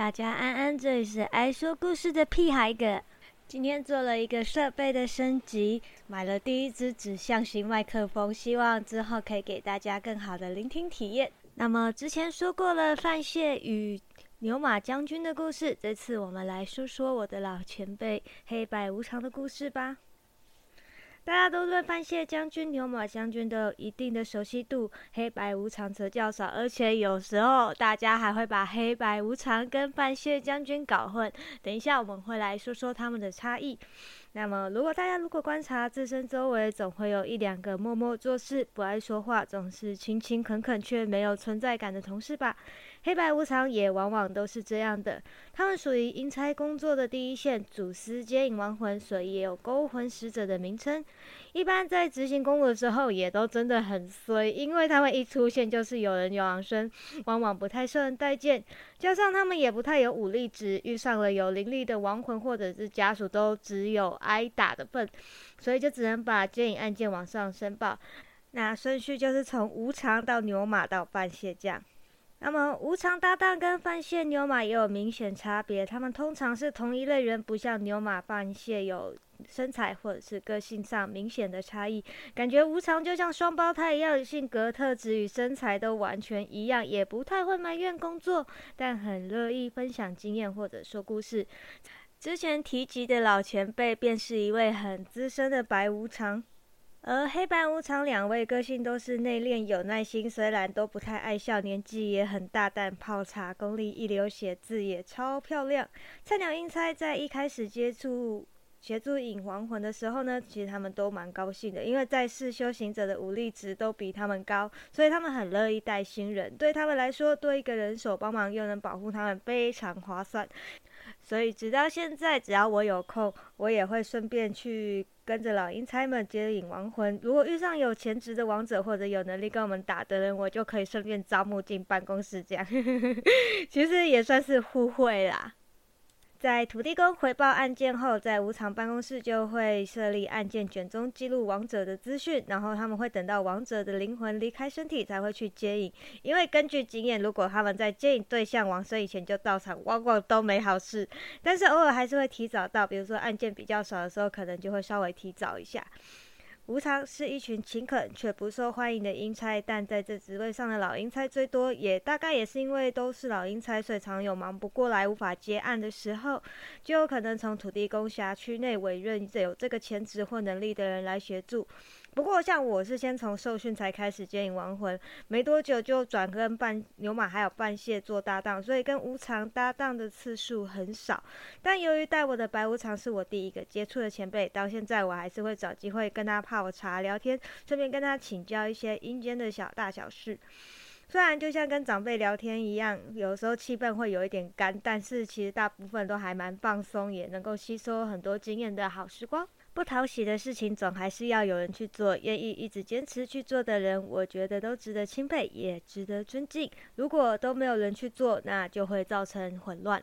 大家安安，这里是爱说故事的屁孩哥。今天做了一个设备的升级，买了第一支指向型麦克风，希望之后可以给大家更好的聆听体验。那么之前说过了范谢与牛马将军的故事，这次我们来说说我的老前辈黑白无常的故事吧。大家都对范谢将军、牛马将军都有一定的熟悉度，黑白无常则较少，而且有时候大家还会把黑白无常跟范谢将军搞混。等一下我们会来说说他们的差异。那么，如果大家如果观察自身周围，总会有一两个默默做事、不爱说话、总是勤勤恳恳却没有存在感的同事吧？黑白无常也往往都是这样的，他们属于阴差工作的第一线，主司接引亡魂，所以也有勾魂使者的名称。一般在执行工作的时候，也都真的很衰，因为他们一出现就是有人有往生，往往不太受人待见。加上他们也不太有武力值，遇上了有灵力的亡魂或者是家属，都只有挨打的份，所以就只能把接引案件往上申报。那顺序就是从无常到牛马到半蟹将。那么无常搭档跟范谢牛马也有明显差别，他们通常是同一类人，不像牛马范谢有身材或者是个性上明显的差异。感觉无常就像双胞胎一样，性格特质与身材都完全一样，也不太会埋怨工作，但很乐意分享经验或者说故事。之前提及的老前辈便是一位很资深的白无常。而黑白无常两位个性都是内敛有耐心，虽然都不太爱笑，年纪也很大，但泡茶功力一流，写字也超漂亮。菜鸟英猜在一开始接触协助引亡魂的时候呢，其实他们都蛮高兴的，因为在世修行者的武力值都比他们高，所以他们很乐意带新人。对他们来说，多一个人手帮忙又能保护他们，非常划算。所以直到现在，只要我有空，我也会顺便去。跟着老阴差们接引亡魂，如果遇上有潜质的王者或者有能力跟我们打的人，我就可以顺便招募进办公室，这样 其实也算是互惠啦。在土地公回报案件后，在无常办公室就会设立案件卷宗，记录亡者的资讯，然后他们会等到亡者的灵魂离开身体才会去接引。因为根据经验，如果他们在接引对象亡生以前就到场，往往都没好事。但是偶尔还是会提早到，比如说案件比较少的时候，可能就会稍微提早一下。无常是一群勤恳却不受欢迎的阴差，但在这职位上的老阴差最多，也大概也是因为都是老阴差，所以常有忙不过来、无法结案的时候，就有可能从土地公辖区内委任有这个潜质或能力的人来协助。不过，像我是先从受训才开始接引亡魂，没多久就转跟半牛马还有半蟹做搭档，所以跟无常搭档的次数很少。但由于带我的白无常是我第一个接触的前辈，到现在我还是会找机会跟他泡茶聊天，顺便跟他请教一些阴间的小大小事。虽然就像跟长辈聊天一样，有时候气氛会有一点干，但是其实大部分都还蛮放松，也能够吸收很多经验的好时光。不讨喜的事情，总还是要有人去做。愿意一直坚持去做的人，我觉得都值得钦佩，也值得尊敬。如果都没有人去做，那就会造成混乱。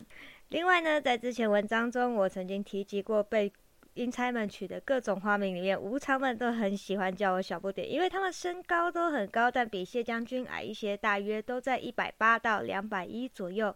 另外呢，在之前文章中，我曾经提及过被阴差们取的各种花名里面，无常们都很喜欢叫我小不点，因为他们身高都很高，但比谢将军矮一些，大约都在一百八到两百一左右。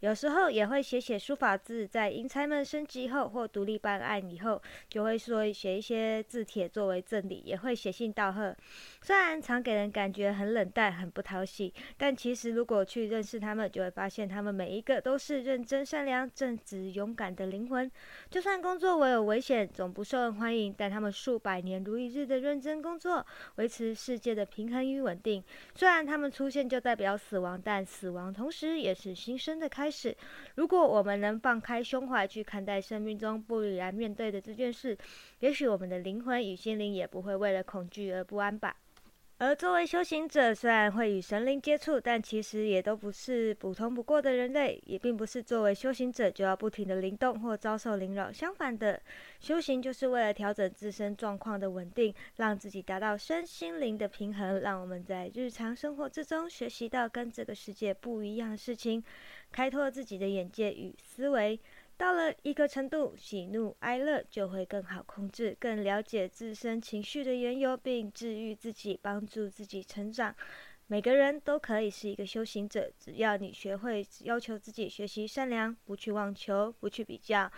有时候也会写写书法字，在英才们升级后或独立办案以后，就会说写一些字帖作为赠礼，也会写信道贺。虽然常给人感觉很冷淡、很不讨喜，但其实如果去认识他们，就会发现他们每一个都是认真、善良、正直、勇敢的灵魂。就算工作唯有危险，总不受人欢迎，但他们数百年如一日的认真工作，维持世界的平衡与稳定。虽然他们出现就代表死亡，但死亡同时也是新生的开。开始，如果我们能放开胸怀去看待生命中不然面对的这件事，也许我们的灵魂与心灵也不会为了恐惧而不安吧。而作为修行者，虽然会与神灵接触，但其实也都不是普通不过的人类，也并不是作为修行者就要不停的灵动或遭受灵扰。相反的，修行就是为了调整自身状况的稳定，让自己达到身心灵的平衡，让我们在日常生活之中学习到跟这个世界不一样的事情，开拓自己的眼界与思维。到了一个程度，喜怒哀乐就会更好控制，更了解自身情绪的缘由，并治愈自己，帮助自己成长。每个人都可以是一个修行者，只要你学会要求自己学习善良，不去妄求，不去比较，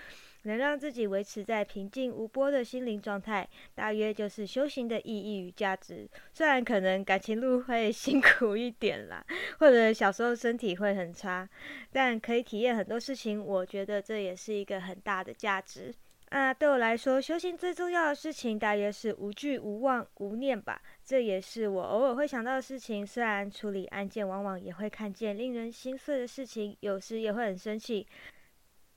能让自己维持在平静无波的心灵状态，大约就是修行的意义与价值。虽然可能感情路会 辛苦一点啦，或者小时候身体会很差，但可以体验很多事情，我觉得这也是一个很大的价值。啊，对我来说，修行最重要的事情大约是无惧、无望、无念吧。这也是我偶尔会想到的事情。虽然处理案件往往也会看见令人心碎的事情，有时也会很生气，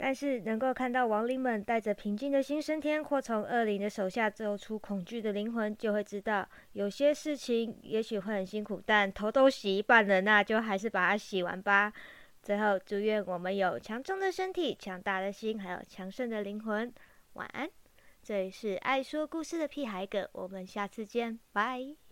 但是能够看到亡灵们带着平静的心升天，或从恶灵的手下走出恐惧的灵魂，就会知道有些事情也许会很辛苦，但头都洗一半了，那就还是把它洗完吧。最后，祝愿我们有强壮的身体、强大的心，还有强盛的灵魂。晚安，这里是爱说故事的屁孩哥，我们下次见，拜。